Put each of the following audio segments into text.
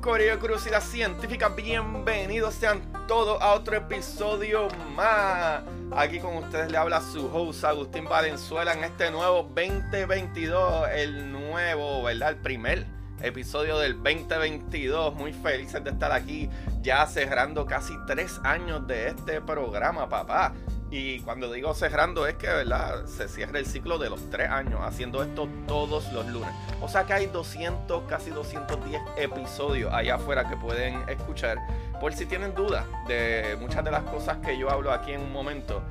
Corillo Curiosidad Científica, bienvenidos sean todos a otro episodio más. Aquí con ustedes le habla su host Agustín Valenzuela en este nuevo 2022, el nuevo, ¿verdad? El primer episodio del 2022. Muy felices de estar aquí, ya cerrando casi tres años de este programa, papá. Y cuando digo cerrando es que, ¿verdad? Se cierra el ciclo de los tres años haciendo esto todos los lunes. O sea que hay 200, casi 210 episodios allá afuera que pueden escuchar. Por si tienen dudas de muchas de las cosas que yo hablo aquí en un momento,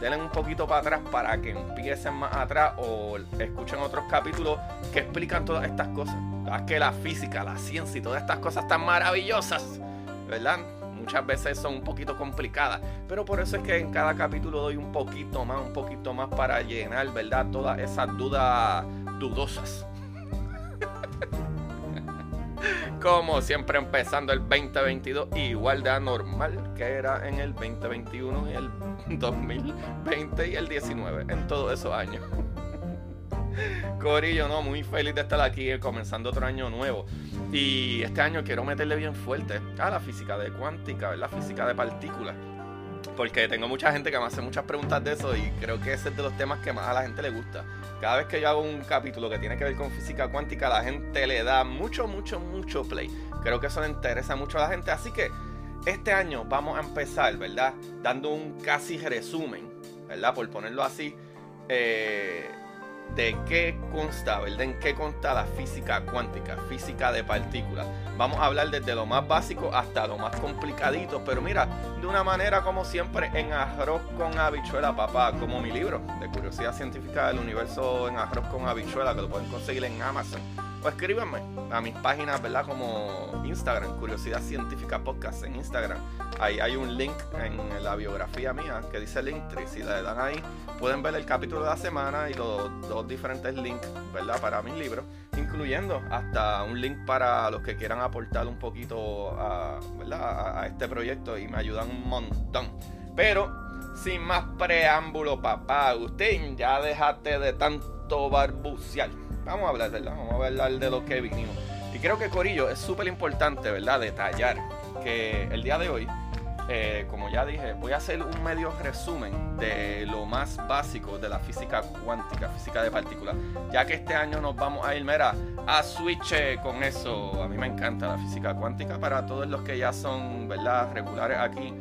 denle un poquito para atrás para que empiecen más atrás o escuchen otros capítulos que explican todas estas cosas. Es que la física, la ciencia y todas estas cosas tan maravillosas, ¿verdad? Muchas veces son un poquito complicadas. Pero por eso es que en cada capítulo doy un poquito más, un poquito más para llenar, ¿verdad? Todas esas dudas dudosas. Como siempre empezando el 2022 igual de anormal que era en el 2021 y el 2020 y el 19, en todos esos años. Corillo, no, muy feliz de estar aquí comenzando otro año nuevo. Y este año quiero meterle bien fuerte a la física de cuántica, la física de partículas. Porque tengo mucha gente que me hace muchas preguntas de eso y creo que ese es de los temas que más a la gente le gusta. Cada vez que yo hago un capítulo que tiene que ver con física cuántica, la gente le da mucho, mucho, mucho play. Creo que eso le interesa mucho a la gente. Así que este año vamos a empezar, ¿verdad? Dando un casi resumen, ¿verdad? Por ponerlo así. Eh, de qué consta, ¿verdad? En qué consta la física cuántica, física de partículas. Vamos a hablar desde lo más básico hasta lo más complicadito, pero mira, de una manera como siempre en arroz con habichuela, papá, como mi libro de curiosidad científica del universo en arroz con habichuela, que lo pueden conseguir en Amazon. O escríbanme a mis páginas, ¿verdad? Como Instagram, Curiosidad Científica Podcast en Instagram. Ahí hay un link en la biografía mía que dice Linktree. Si le dan ahí, pueden ver el capítulo de la semana y los dos diferentes links, ¿verdad? Para mis libros, incluyendo hasta un link para los que quieran aportar un poquito a, ¿verdad? a este proyecto y me ayudan un montón. Pero, sin más preámbulo, papá, Agustín, ya déjate de tanto barbuciar vamos a hablar, ¿verdad? Vamos a hablar de lo que vinimos. Y creo que Corillo es súper importante, ¿verdad? Detallar que el día de hoy, eh, como ya dije, voy a hacer un medio resumen de lo más básico de la física cuántica, física de partículas, ya que este año nos vamos a ir, mira, a switch con eso. A mí me encanta la física cuántica, para todos los que ya son, ¿verdad? Regulares aquí,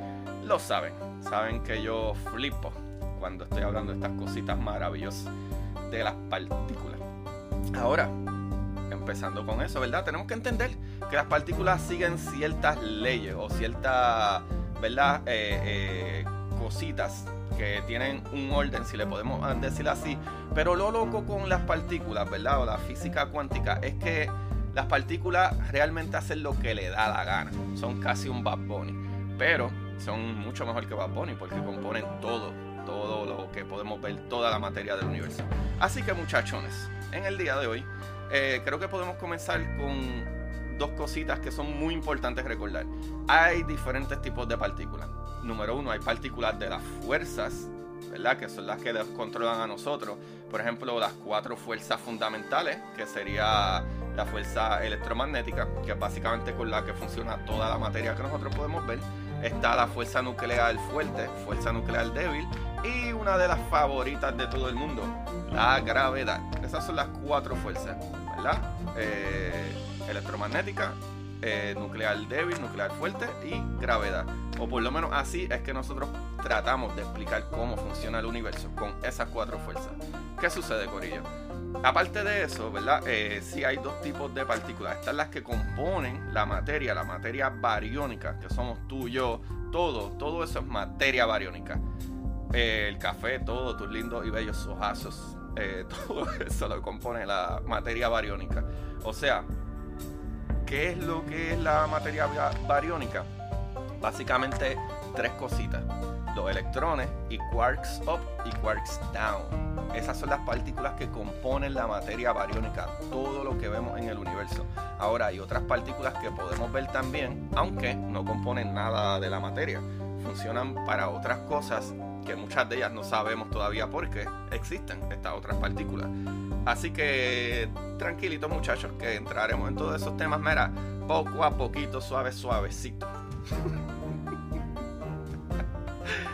lo saben, saben que yo flipo cuando estoy hablando de estas cositas maravillosas de las partículas. Ahora, empezando con eso, ¿verdad? Tenemos que entender que las partículas siguen ciertas leyes o ciertas, ¿verdad? Eh, eh, cositas que tienen un orden, si le podemos decir así. Pero lo loco con las partículas, ¿verdad? O la física cuántica es que las partículas realmente hacen lo que le da la gana. Son casi un Bad Bunny. Pero son mucho mejor que Bad Bunny porque componen todo, todo lo que podemos ver, toda la materia del universo. Así que muchachones, en el día de hoy, eh, creo que podemos comenzar con dos cositas que son muy importantes recordar. Hay diferentes tipos de partículas. Número uno, hay partículas de las fuerzas, ¿verdad? Que son las que nos controlan a nosotros. Por ejemplo, las cuatro fuerzas fundamentales, que sería la fuerza electromagnética, que es básicamente con la que funciona toda la materia que nosotros podemos ver. Está la fuerza nuclear fuerte, fuerza nuclear débil y una de las favoritas de todo el mundo, la gravedad. Esas son las cuatro fuerzas, ¿verdad? Eh, electromagnética, eh, nuclear débil, nuclear fuerte y gravedad. O por lo menos así es que nosotros tratamos de explicar cómo funciona el universo con esas cuatro fuerzas. ¿Qué sucede, Corillo? Aparte de eso, ¿verdad? Eh, sí hay dos tipos de partículas. Estas las que componen la materia, la materia bariónica, que somos tú, yo, todo, todo eso es materia bariónica. Eh, el café, todo, tus lindos y bellos ojazos, eh, todo eso lo compone la materia bariónica. O sea, ¿qué es lo que es la materia bariónica? Básicamente tres cositas. Los electrones y quarks up y quarks down. Esas son las partículas que componen la materia bariónica, todo lo que vemos en el universo. Ahora hay otras partículas que podemos ver también, aunque no componen nada de la materia. Funcionan para otras cosas que muchas de ellas no sabemos todavía por qué existen estas otras partículas. Así que tranquilitos muchachos que entraremos en todos esos temas, mira, poco a poquito, suave, suavecito.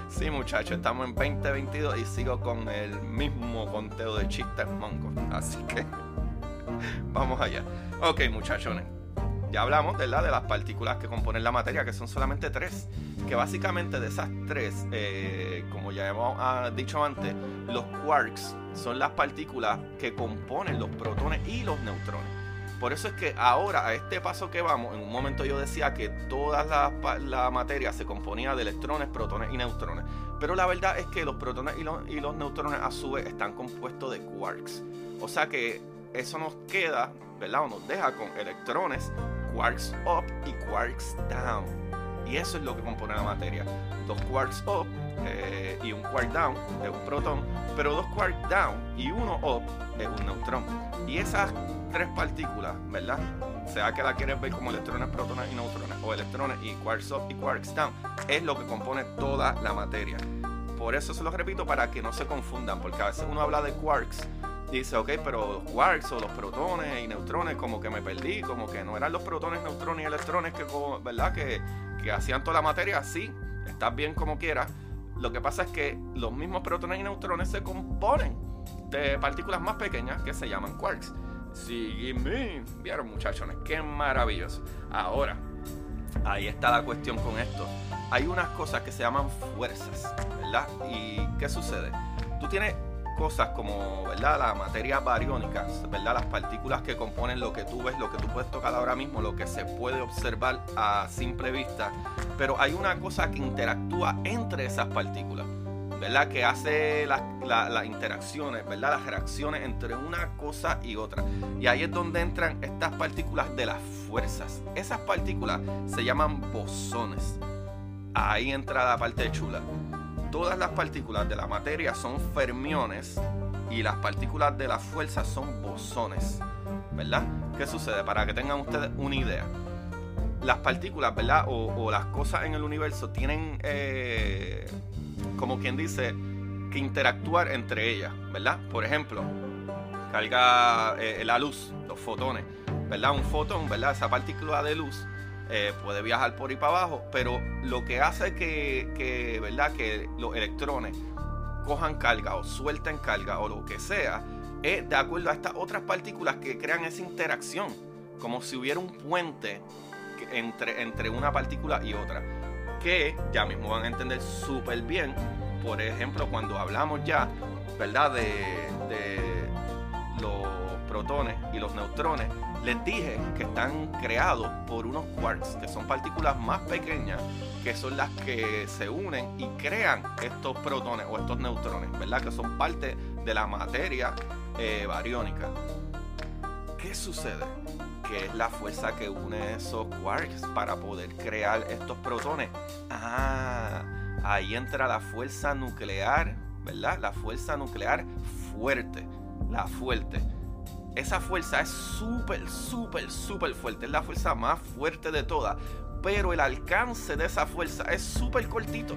Sí, muchachos, estamos en 2022 y sigo con el mismo conteo de chistes mongos. Así que vamos allá. Ok, muchachones. Ya hablamos de las partículas que componen la materia, que son solamente tres. Que básicamente de esas tres, eh, como ya hemos ah, dicho antes, los quarks son las partículas que componen los protones y los neutrones. Por eso es que ahora, a este paso que vamos, en un momento yo decía que toda la, materia se componía de electrones, protones y neutrones. Pero la verdad es que los protones y los, y los neutrones a su vez están compuestos de quarks. O sea que eso nos queda, ¿verdad? O nos deja con electrones, quarks up y quarks down. Y eso es lo que compone la materia. Dos quarks up eh, y un quark down es un protón, pero dos quarks down y uno up es un neutrón. Y esas tres partículas, ¿verdad? Sea que la quieres ver como electrones, protones y neutrones, o electrones y quarks up y quarks down, es lo que compone toda la materia. Por eso se lo repito para que no se confundan, porque a veces uno habla de quarks dice, ok, pero los quarks o los protones y neutrones, como que me perdí, como que no eran los protones, neutrones y electrones que, ¿verdad? Que, que hacían toda la materia. Sí, estás bien como quieras. Lo que pasa es que los mismos protones y neutrones se componen de partículas más pequeñas que se llaman quarks. Sígueme. Vieron, muchachones, qué maravilloso. Ahora, ahí está la cuestión con esto. Hay unas cosas que se llaman fuerzas, ¿verdad? ¿Y qué sucede? Tú tienes cosas como, ¿verdad? La materia bariónica, ¿verdad? Las partículas que componen lo que tú ves, lo que tú puedes tocar ahora mismo, lo que se puede observar a simple vista. Pero hay una cosa que interactúa entre esas partículas. ¿verdad? Que hace las interacciones, ¿verdad? Las reacciones entre una cosa y otra. Y ahí es donde entran estas partículas de las fuerzas. Esas partículas se llaman bosones. Ahí entra la parte chula. Todas las partículas de la materia son fermiones y las partículas de la fuerza son bosones. ¿Verdad? ¿Qué sucede? Para que tengan ustedes una idea las partículas, ¿verdad? O, las cosas en el universo tienen eh, como quien dice, que interactuar entre ellas, ¿verdad? Por ejemplo, carga eh, la luz, los fotones, ¿verdad? Un fotón, ¿verdad? Esa partícula de luz eh, puede viajar por ahí para abajo, pero lo que hace que, ¿verdad? Que los electrones cojan carga o suelten carga o lo que sea, es de acuerdo a estas otras partículas que crean esa interacción, como si hubiera un puente entre, entre una partícula y otra que ya mismo van a entender súper bien, por ejemplo, cuando hablamos ya, ¿verdad? De, de los y los neutrones, les dije que están creados por unos quarks, que son partículas más pequeñas, que son las que se unen y crean estos protones o estos neutrones, ¿verdad? Que son parte de la materia eh, bariónica. ¿Qué sucede? que es la fuerza que une esos quarks para poder crear estos protones. Ah, ahí entra la fuerza nuclear, ¿verdad? La fuerza nuclear fuerte, la fuerte. Esa fuerza es súper, súper, súper fuerte. Es la fuerza más fuerte de todas. Pero el alcance de esa fuerza es súper cortito.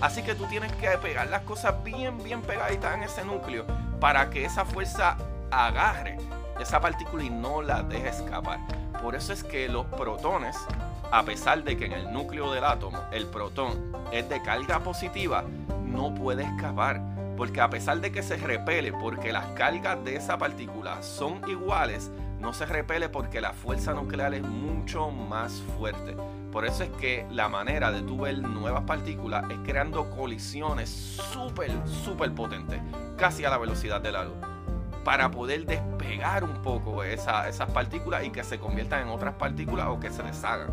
Así que tú tienes que pegar las cosas bien, bien pegaditas en ese núcleo para que esa fuerza agarre esa partícula y no la deja escapar. Por eso es que los protones, a pesar de que en el núcleo del átomo el protón es de carga positiva, no puede escapar. Porque a pesar de que se repele, porque las cargas de esa partícula son iguales, no se repele porque la fuerza nuclear es mucho más fuerte. Por eso es que la manera de tu ver nuevas partículas es creando colisiones súper, súper potentes, casi a la velocidad de la luz, para poder despegar un poco esas partículas y que se conviertan en otras partículas o que se deshagan.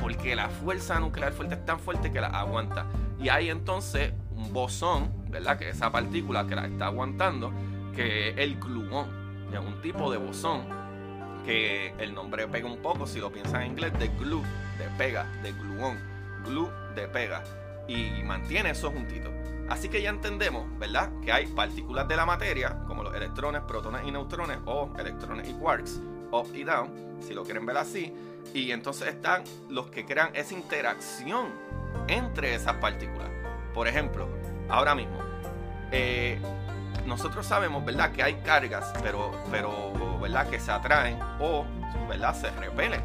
Porque la fuerza nuclear fuerte es tan fuerte que la aguanta. Y hay entonces un bosón, ¿verdad? Que esa partícula que la está aguantando, que es el gluón un tipo de bosón que el nombre pega un poco, si lo piensan en inglés, de glue, de pega, de gluón, glue de pega, y mantiene eso juntito. Así que ya entendemos, ¿verdad? Que hay partículas de la materia, como los electrones, protones y neutrones, o electrones y quarks, up y down, si lo quieren ver así, y entonces están los que crean esa interacción entre esas partículas. Por ejemplo, ahora mismo, eh, nosotros sabemos, ¿verdad? Que hay cargas, pero, pero, ¿verdad? Que se atraen o, ¿verdad? Se repelen.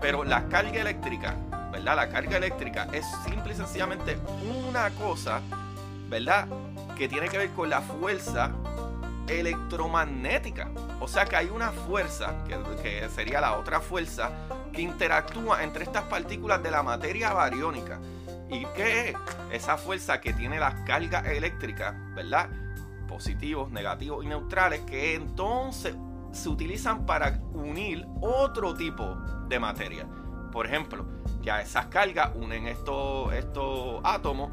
Pero la carga eléctrica, ¿verdad? La carga eléctrica es simple y sencillamente una cosa, ¿verdad? Que tiene que ver con la fuerza electromagnética. O sea que hay una fuerza, que, que sería la otra fuerza, que interactúa entre estas partículas de la materia bariónica. ¿Y qué es? Esa fuerza que tiene las cargas eléctricas, ¿verdad? positivos, negativos y neutrales que entonces se utilizan para unir otro tipo de materia. Por ejemplo, ya esas cargas unen estos, estos átomos,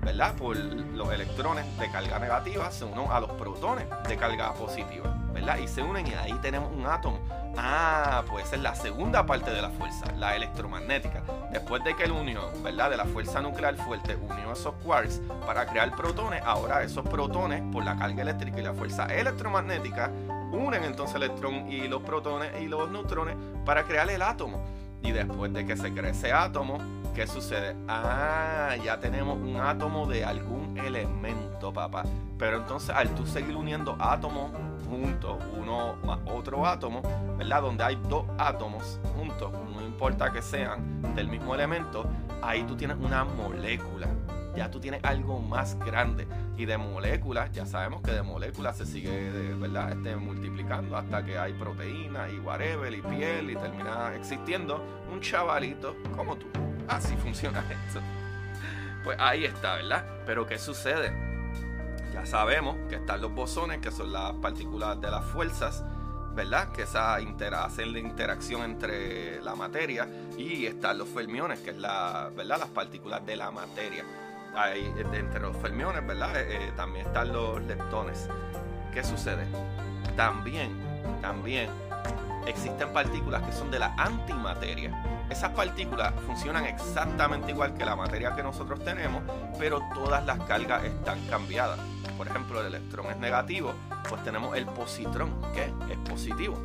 ¿verdad? Por los electrones de carga negativa se unen a los protones de carga positiva, ¿verdad? Y se unen y ahí tenemos un átomo. Ah, pues es la segunda parte de la fuerza, la electromagnética. Después de que el unión, ¿verdad? De la fuerza nuclear fuerte unió esos quarks para crear protones, ahora esos protones, por la carga eléctrica y la fuerza electromagnética, unen entonces el electrón y los protones y los neutrones para crear el átomo. Y después de que se cree ese átomo, ¿qué sucede? Ah, ya tenemos un átomo de algún elemento, papá. Pero entonces al tú seguir uniendo átomos juntos, uno más otro átomo, ¿verdad? Donde hay dos átomos juntos, no importa que sean del mismo elemento, ahí tú tienes una molécula. Ya tú tienes algo más grande. Y de moléculas, ya sabemos que de moléculas se sigue, ¿verdad? Este, multiplicando hasta que hay proteínas y whatever y piel y termina existiendo un chavalito como tú. Así funciona esto. Pues ahí está, ¿verdad? Pero ¿qué sucede? Ya sabemos que están los bosones, que son las partículas de las fuerzas, ¿verdad? Que esa hacen la interacción entre la materia y están los fermiones, que es la, ¿verdad? Las partículas de la materia. Ahí, entre los fermiones, ¿verdad? Eh, eh, también están los leptones. ¿Qué sucede? También, también existen partículas que son de la antimateria. Esas partículas funcionan exactamente igual que la materia que nosotros tenemos, pero todas las cargas están cambiadas. Por ejemplo, el electrón es negativo, pues tenemos el positrón, que es positivo.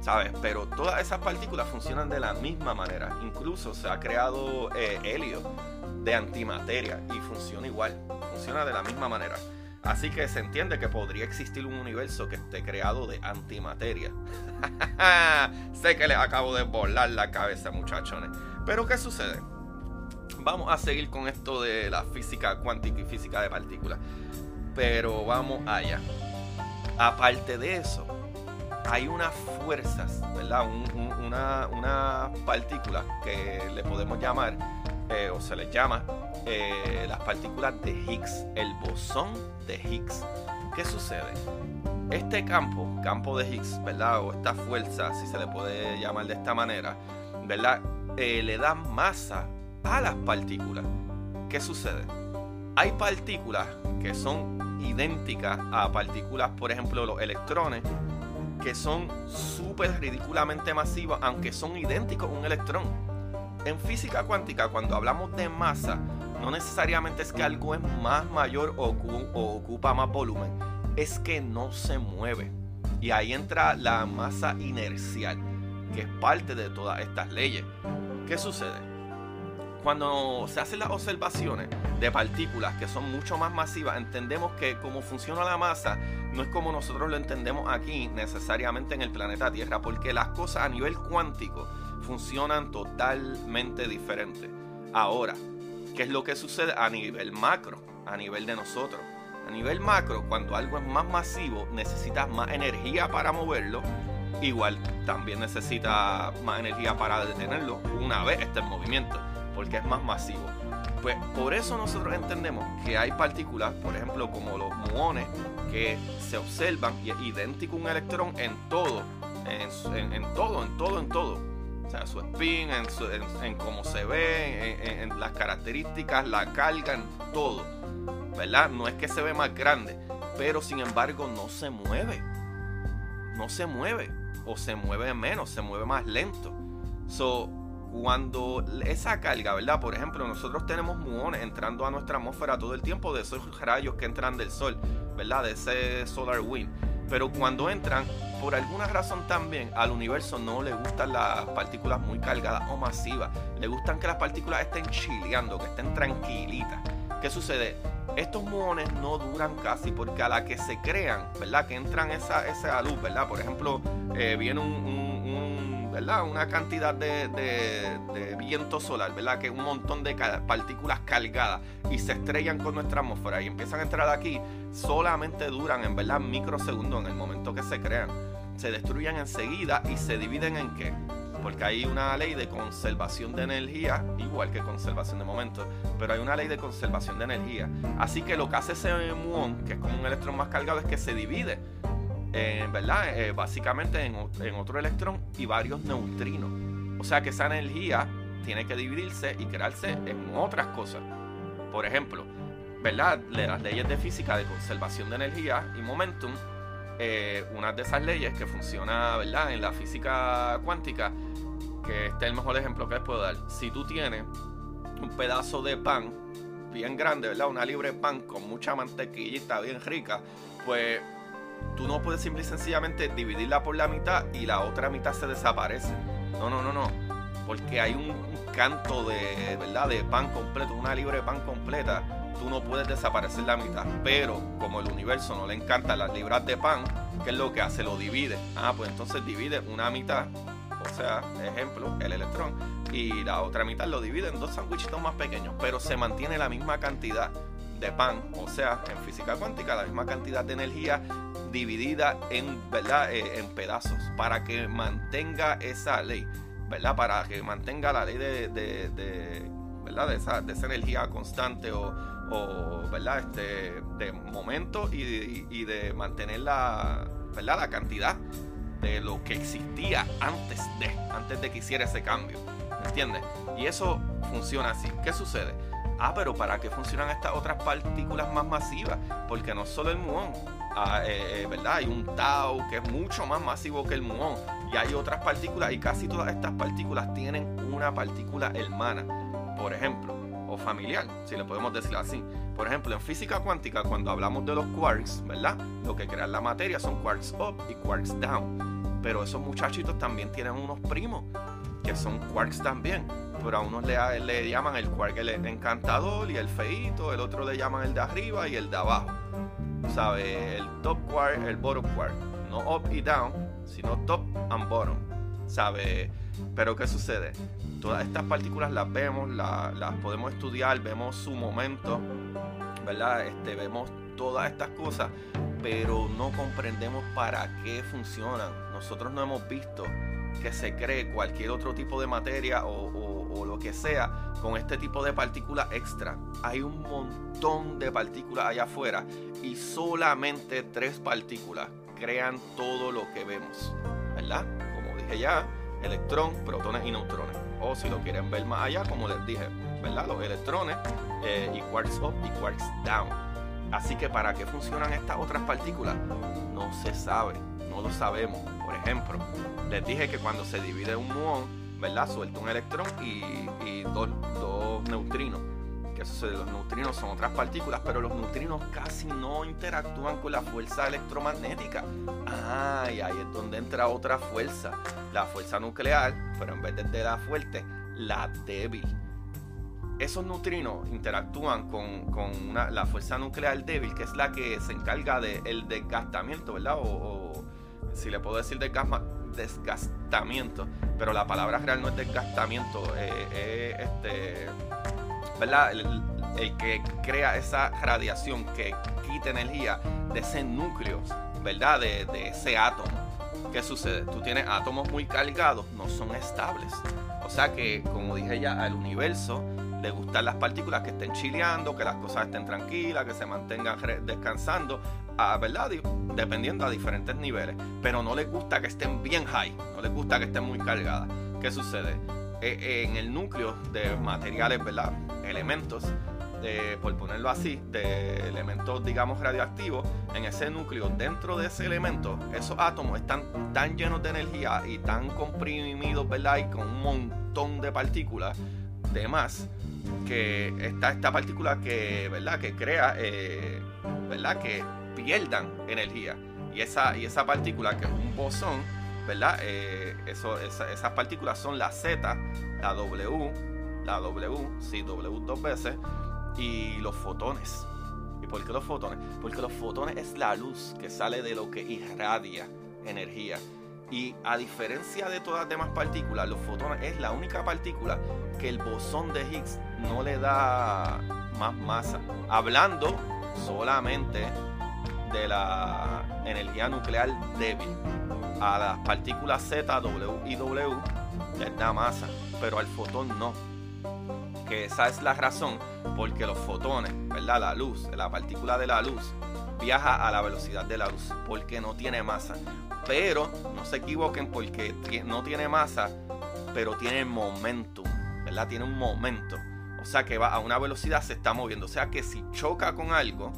¿Sabes? Pero todas esas partículas funcionan de la misma manera. Incluso se ha creado eh, helio de antimateria y funciona igual. Funciona de la misma manera. Así que se entiende que podría existir un universo que esté creado de antimateria. sé que les acabo de volar la cabeza, muchachones. Pero ¿qué sucede? Vamos a seguir con esto de la física cuántica y física de partículas. Pero vamos allá. Aparte de eso, hay unas fuerzas, ¿verdad? una, una partícula que le podemos llamar, eh, o se les llama, eh, las partículas de Higgs, el bosón de Higgs. ¿Qué sucede? Este campo, campo de Higgs, ¿verdad? O esta fuerza, si se le puede llamar de esta manera, ¿verdad? Eh, le da masa a las partículas. ¿Qué sucede? Hay partículas que son idénticas a partículas, por ejemplo, los electrones, que son súper ridículamente masivas, aunque son idénticos a un electrón. En física cuántica, cuando hablamos de masa, no necesariamente es que algo es más mayor o, ocupa más volumen, es que no se mueve. Y ahí entra la masa inercial, que es parte de todas estas leyes. ¿Qué sucede? Cuando se hacen las observaciones de partículas que son mucho más masivas, entendemos que cómo funciona la masa no es como nosotros lo entendemos aquí necesariamente en el planeta Tierra, porque las cosas a nivel cuántico funcionan totalmente diferente. Ahora, ¿Qué es lo que sucede a nivel macro, a nivel de nosotros? A nivel macro, cuando algo es más masivo, necesitas más energía para moverlo igual también necesita más energía para detenerlo una vez esté en movimiento, porque es más masivo. Pues por eso nosotros entendemos que hay partículas, por ejemplo, como los muones, que se observan y es idéntico un electrón en todo, en, todo, en todo, en todo. O sea, su spin, en, cómo se ve, en, las características, la carga, en todo. ¿Verdad? No es que se ve más grande, pero sin embargo no se mueve. No se mueve. O se mueve menos, se mueve más lento. So, cuando esa carga, ¿verdad? Por ejemplo, nosotros tenemos muones entrando a nuestra atmósfera todo el tiempo de esos rayos que entran del sol, ¿verdad? De ese solar wind. Pero cuando entran, por alguna razón también al universo no le gustan las partículas muy cargadas o masivas. Le gustan que las partículas estén chileando, que estén tranquilitas. ¿Qué sucede? Estos muones no duran casi porque a la que se crean, ¿verdad? Que entran esa, esa luz, ¿verdad? Por ejemplo, eh, viene un ¿verdad? Una cantidad de, viento solar, ¿verdad? Que es un montón de partículas cargadas y se estrellan con nuestra atmósfera y empiezan a entrar aquí, solamente duran, en verdad, microsegundos en el momento que se crean. Se destruyen enseguida y se dividen en qué? Porque hay una ley de conservación de energía, igual que conservación de momento, pero hay una ley de conservación de energía. Así que lo que hace ese muón, que es como un electrón más cargado, es que se divide ¿verdad? Eh, básicamente en, otro electrón y varios neutrinos. O sea que esa energía tiene que dividirse y crearse en otras cosas. Por ejemplo, ¿verdad? Las leyes de física de conservación de energía y momentum, eh, una de esas leyes que funciona, ¿verdad? En la física cuántica, que este es el mejor ejemplo que les puedo dar. Si tú tienes un pedazo de pan bien grande, ¿verdad? Una libre pan con mucha mantequillita bien rica, pues tú no puedes simple y sencillamente dividirla por la mitad y la otra mitad se desaparece. No, no, no, no. Porque hay un, canto de, ¿verdad? de pan completo, una libre de pan completa. Tú no puedes desaparecer la mitad. Pero como el universo no le encantan las libras de pan, ¿qué es lo que hace? Lo divide. Ah, pues entonces divide una mitad, o sea, ejemplo, el electrón, y la otra mitad lo divide en dos sandwichitos más pequeños, pero se mantiene la misma cantidad de pan, o sea, en física cuántica, la misma cantidad de energía dividida en, ¿verdad? Eh, en pedazos para que mantenga esa ley, ¿verdad? Para que mantenga la ley de, de, ¿verdad? De esa, de esa energía constante o, o ¿verdad? Este, de momento y, y, de mantener la, ¿verdad? la cantidad de lo que existía antes de, antes de que hiciera ese cambio. ¿Me entiendes? Y eso funciona así. ¿Qué sucede? Ah, pero ¿para qué funcionan estas otras partículas más masivas? Porque no solo el muón, ah, eh, eh, ¿verdad? Hay un tau que es mucho más masivo que el muón y hay otras partículas y casi todas estas partículas tienen una partícula hermana, por ejemplo, o familiar, si le podemos decir así. Por ejemplo, en física cuántica, cuando hablamos de los quarks, ¿verdad? Lo que crean la materia son quarks up y quarks down. Pero esos muchachitos también tienen unos primos que son quarks también pero a unos le, le llaman el quark el encantador y el feito, el otro le llaman el de arriba y el de abajo. ¿Sabe? El top quark, el bottom quark. No up y down, sino top and bottom. ¿Sabe? Pero ¿qué sucede? Todas estas partículas las vemos, las podemos estudiar, vemos su momento, ¿verdad? Este, vemos todas estas cosas, pero no comprendemos para qué funcionan. Nosotros no hemos visto que se cree cualquier otro tipo de materia o lo que sea con este tipo de partículas extra. Hay un montón de partículas allá afuera y solamente tres partículas crean todo lo que vemos, ¿verdad? Como dije ya, electrón, protones y neutrones. O si lo quieren ver más allá, como les dije, ¿verdad? Los electrones eh, y quarks up y quarks down. Así que para qué funcionan estas otras partículas no se sabe, no lo sabemos. Por ejemplo, les dije que cuando se divide un muón, ¿verdad? Suelta un electrón y, dos, neutrinos. ¿Qué sucede? Los neutrinos son otras partículas, pero los neutrinos casi no interactúan con la fuerza electromagnética. Ah, y ahí es donde entra otra fuerza, la fuerza nuclear, pero en vez de la fuerte, la débil. Esos neutrinos interactúan con, la fuerza nuclear débil, que es la que se encarga del desgastamiento, ¿verdad? O, o si le puedo decir desgastamiento, pero la palabra real no es desgastamiento, es este, ¿verdad? El, que crea esa radiación que quita energía de ese núcleo, ¿verdad? De, ese átomo. ¿Qué sucede? Tú tienes átomos muy cargados, no son estables. O sea que, como dije ya, al universo le gustan las partículas que estén chileando, que las cosas estén tranquilas, que se mantengan descansando, a, ¿verdad? Dependiendo a diferentes niveles. Pero no les gusta que estén bien high, no les gusta que estén muy cargadas. ¿Qué sucede? E, en el núcleo de materiales, ¿verdad? Elementos, por ponerlo así, de elementos, digamos, radioactivos, en ese núcleo, dentro de ese elemento, esos átomos están tan llenos de energía y tan comprimidos, ¿verdad? Y con un montón de partículas de más, que está esta partícula que, ¿verdad? Que crea, eh, ¿verdad? Que pierdan energía. Y esa, y esa partícula, que es un bosón, ¿verdad? Eh, eso, esas partículas son la Z, la W, la W, sí, W dos veces, y los fotones. ¿Y por qué los fotones? Porque los fotones es la luz que sale de lo que irradia energía. Y a diferencia de todas las demás partículas, los fotones es la única partícula que el bosón de Higgs no le da más masa. Hablando solamente de la energía nuclear débil. A las partículas Z, W y W les da masa, pero al fotón no esa es la razón porque los fotones, ¿verdad? La luz, la partícula de la luz, viaja a la velocidad de la luz porque no tiene masa. Pero no se equivoquen porque no tiene masa, pero tiene momentum, ¿verdad? Tiene un momento. O sea que va a una velocidad, se está moviendo. O sea que si choca con algo,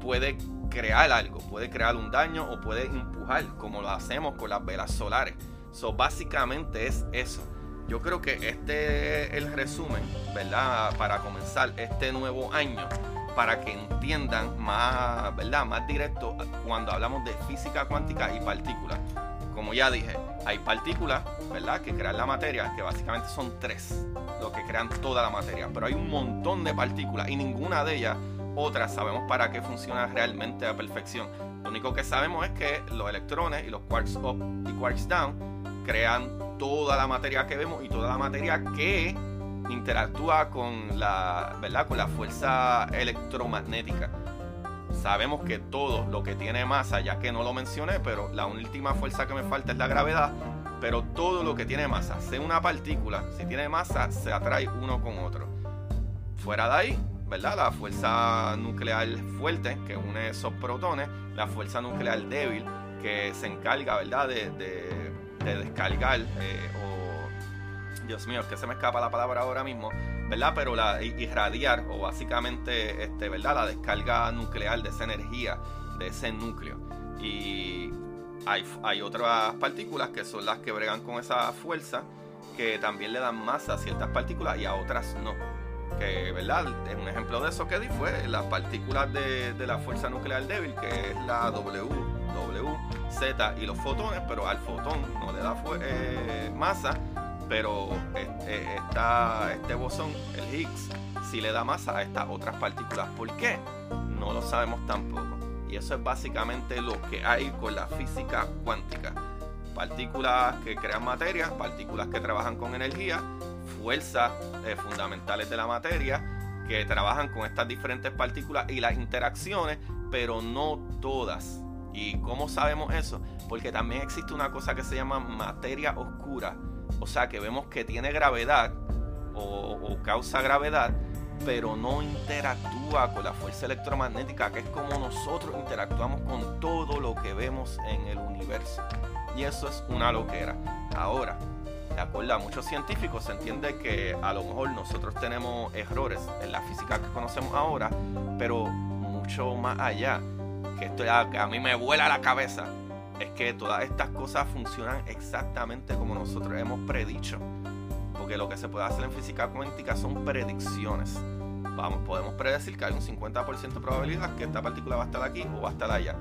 puede crear algo, puede crear un daño o puede empujar, como lo hacemos con las velas solares. So, básicamente es eso. Yo creo que este es el resumen, ¿verdad? Para comenzar este nuevo año, para que entiendan más, ¿verdad? Más directo cuando hablamos de física cuántica y partículas. Como ya dije, hay partículas, ¿verdad? Que crean la materia, que básicamente son tres, lo que crean toda la materia. Pero hay un montón de partículas y ninguna de ellas, otras, sabemos para qué funciona realmente a perfección. Lo único que sabemos es que los electrones y los quarks up y quarks down crean toda la materia que vemos y toda la materia que interactúa con la, ¿verdad? Con la fuerza electromagnética. Sabemos que todo lo que tiene masa, ya que no lo mencioné, pero la última fuerza que me falta es la gravedad, pero todo lo que tiene masa, sea una partícula, si tiene masa, se atrae uno con otro. Fuera de ahí, ¿verdad? La fuerza nuclear fuerte, que une esos protones, la fuerza nuclear débil, que se encarga, ¿verdad? de de descargar eh, Dios mío, es que se me escapa la palabra ahora mismo, ¿verdad? Pero la irradiar o básicamente, este, ¿verdad? La descarga nuclear de esa energía, de ese núcleo. Y hay, hay otras partículas que son las que bregan con esa fuerza, que también le dan masa a ciertas partículas y a otras no. Que, ¿verdad? Un ejemplo de eso que di fue las partículas de, de la fuerza nuclear débil, que es la W, W, Z y los fotones, pero al fotón no le da eh, masa, pero este, este bosón, el Higgs, sí le da masa a estas otras partículas. ¿Por qué? No lo sabemos tampoco. Y eso es básicamente lo que hay con la física cuántica. Partículas que crean materia, partículas que trabajan con energía, fuerzas eh, fundamentales de la materia que trabajan con estas diferentes partículas y las interacciones, pero no todas ¿Y cómo sabemos eso? Porque también existe una cosa que se llama materia oscura. O sea, que vemos que tiene gravedad o, causa gravedad, pero no interactúa con la fuerza electromagnética, que es como nosotros interactuamos con todo lo que vemos en el universo. Y eso es una loquera. Ahora, de acuerdo a muchos científicos, se entiende que a lo mejor nosotros tenemos errores en la física que conocemos ahora, pero mucho más allá que esto ya que a mí me vuela la cabeza, es que todas estas cosas funcionan exactamente como nosotros hemos predicho. Porque lo que se puede hacer en física cuántica son predicciones. Vamos, podemos predecir que hay un 50% de probabilidad que esta partícula va a estar aquí o va a estar allá.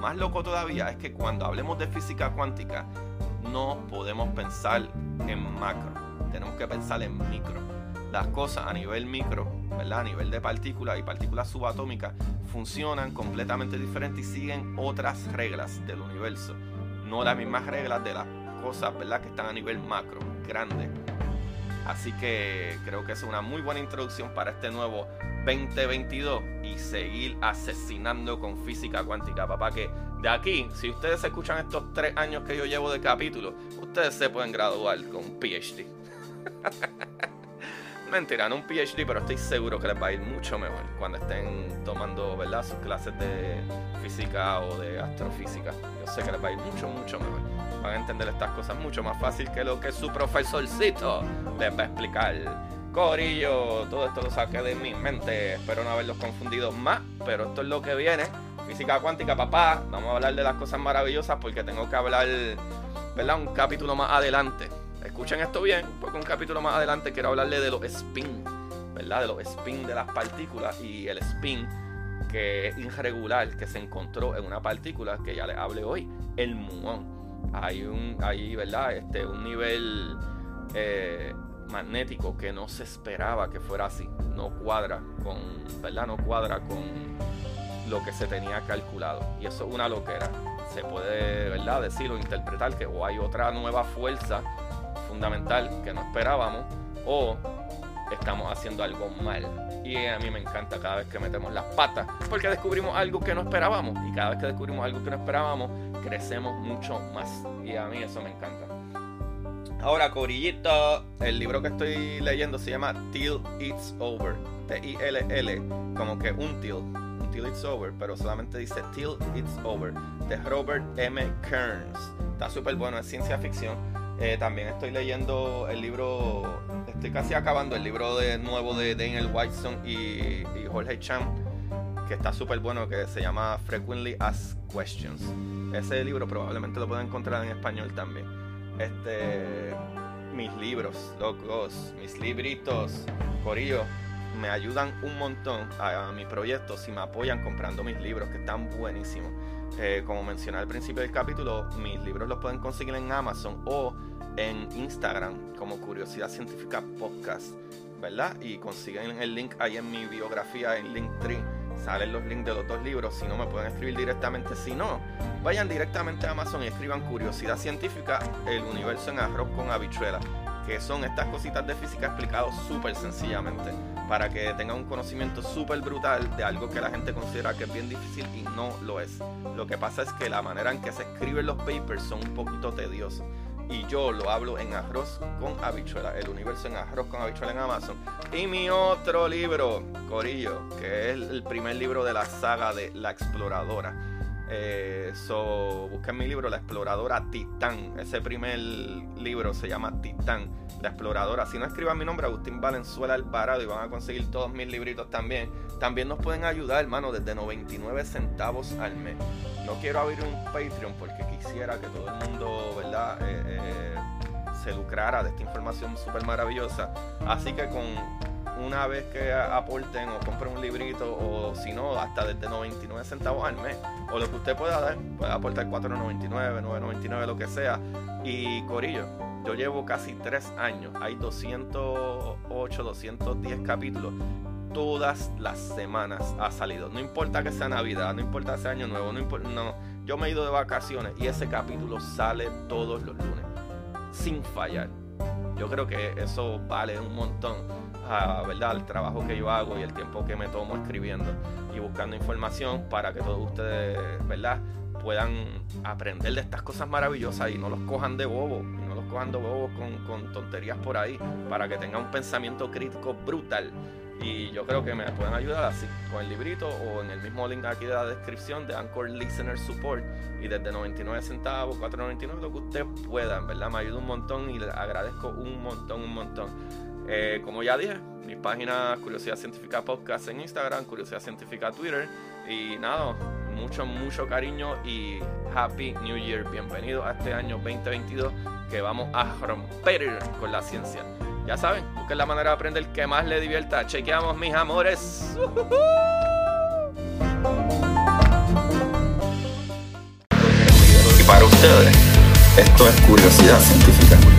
Más loco todavía es que cuando hablemos de física cuántica, no podemos pensar en macro, tenemos que pensar en micro. Las cosas a nivel micro, ¿verdad? A nivel de partículas y partículas subatómicas funcionan completamente diferentes y siguen otras reglas del universo, no las mismas reglas de las cosas ¿verdad? que están a nivel macro, grande. Así que creo que es una muy buena introducción para este nuevo 2022 y seguir asesinando con física cuántica, papá. Que de aquí, si ustedes escuchan estos tres años que yo llevo de capítulo, ustedes se pueden graduar con PhD. Mentira, no un PhD, pero estoy seguro que les va a ir mucho mejor cuando estén tomando ¿verdad? sus clases de física o de astrofísica. Yo sé que les va a ir mucho, mucho mejor. Van a entender estas cosas mucho más fácil que lo que su profesorcito les va a explicar. Corillo, todo esto lo saqué de mi mente. Espero no haberlos confundido más, pero esto es lo que viene. Física cuántica, papá. Vamos a hablar de las cosas maravillosas porque tengo que hablar, ¿verdad? Un capítulo más adelante escuchen esto bien, porque un capítulo más adelante quiero hablarle de los spin, ¿verdad? De los spin de las partículas y el spin que es irregular que se encontró en una partícula que ya les hablé hoy, el muón. Hay un, hay, ¿verdad? Este, un nivel eh, magnético que no se esperaba que fuera así. No cuadra con, ¿verdad? No cuadra con lo que se tenía calculado. Y eso es una loquera. Se puede, ¿verdad? Decir o interpretar que o hay otra nueva fuerza fundamental que no esperábamos o estamos haciendo algo mal. Y a mí me encanta cada vez que metemos las patas porque descubrimos algo que no esperábamos y cada vez que descubrimos algo que no esperábamos crecemos mucho más. Y a mí eso me encanta. Ahora, Corillito, el libro que estoy leyendo se llama Till It's Over. T-I-L-L, como que un till, Till It's Over, pero solamente dice Till It's Over, de Robert M. Kearns. Está súper bueno, es ciencia ficción eh, también estoy leyendo el libro, estoy casi acabando el libro de, nuevo de Daniel Whiteson y, Jorge Chan, que está súper bueno, que se llama Frequently Asked Questions. Ese libro probablemente lo pueden encontrar en español también. Este, mis libros, locos, mis libritos, Corillo, me ayudan un montón a, a mi proyecto si me apoyan comprando mis libros, que están buenísimos. Eh, como mencioné al principio del capítulo, mis libros los pueden conseguir en Amazon o en Instagram como Curiosidad Científica Podcast, ¿verdad? Y consiguen el link ahí en mi biografía en Linktree. Salen los links de los dos libros. Si no, me pueden escribir directamente. Si no, vayan directamente a Amazon y escriban Curiosidad Científica, el universo en arroz con habichuela que son estas cositas de física explicados súper sencillamente, para que tengan un conocimiento súper brutal de algo que la gente considera que es bien difícil y no lo es. Lo que pasa es que la manera en que se escriben los papers son un poquito tediosos. Y yo lo hablo en arroz con habichuela, el universo en arroz con habichuela en Amazon. Y mi otro libro, Corillo, que es el primer libro de la saga de La Exploradora eh, so, busquen mi libro, La Exploradora Titán. Ese primer libro se llama Titán, La Exploradora. Si no escriban mi nombre, Agustín Valenzuela Alvarado, y van a conseguir todos mis libritos también. También nos pueden ayudar, hermano, desde 99 centavos al mes. No quiero abrir un Patreon porque quisiera que todo el mundo, ¿verdad? Eh, eh, se lucrara de esta información súper maravillosa. Así que con una vez que aporten o compren un librito o si no, hasta desde 99 centavos al mes. O lo que usted pueda dar, puede aportar 4.99, 9.99, lo que sea. Y Corillo, yo llevo casi 3 años, hay 208, 210 capítulos. Todas las semanas ha salido. No importa que sea Navidad, no importa que sea Año Nuevo, no importa. No, yo me he ido de vacaciones y ese capítulo sale todos los lunes, sin fallar. Yo creo que eso vale un montón ¿verdad? el trabajo que yo hago y el tiempo que me tomo escribiendo y buscando información para que todos ustedes ¿verdad? puedan aprender de estas cosas maravillosas y no los cojan de bobo, y no los cojan de bobo con, con tonterías por ahí, para que tengan un pensamiento crítico brutal. Y yo creo que me pueden ayudar así, con el librito o en el mismo link aquí de la descripción de Anchor Listener Support. Y desde 99 centavos, 4.99, lo que ustedes puedan, ¿verdad? Me ayuda un montón y les agradezco un montón, un montón. Eh, como ya dije, mi página Curiosidad Científica Podcast en Instagram, Curiosidad Científica Twitter. Y nada, mucho, mucho cariño y Happy New Year. Bienvenido a este año 2022 que vamos a romper con la ciencia. Ya saben, busquen la manera de aprender que más les divierta. Chequeamos, mis amores. Y para ustedes, esto es curiosidad científica.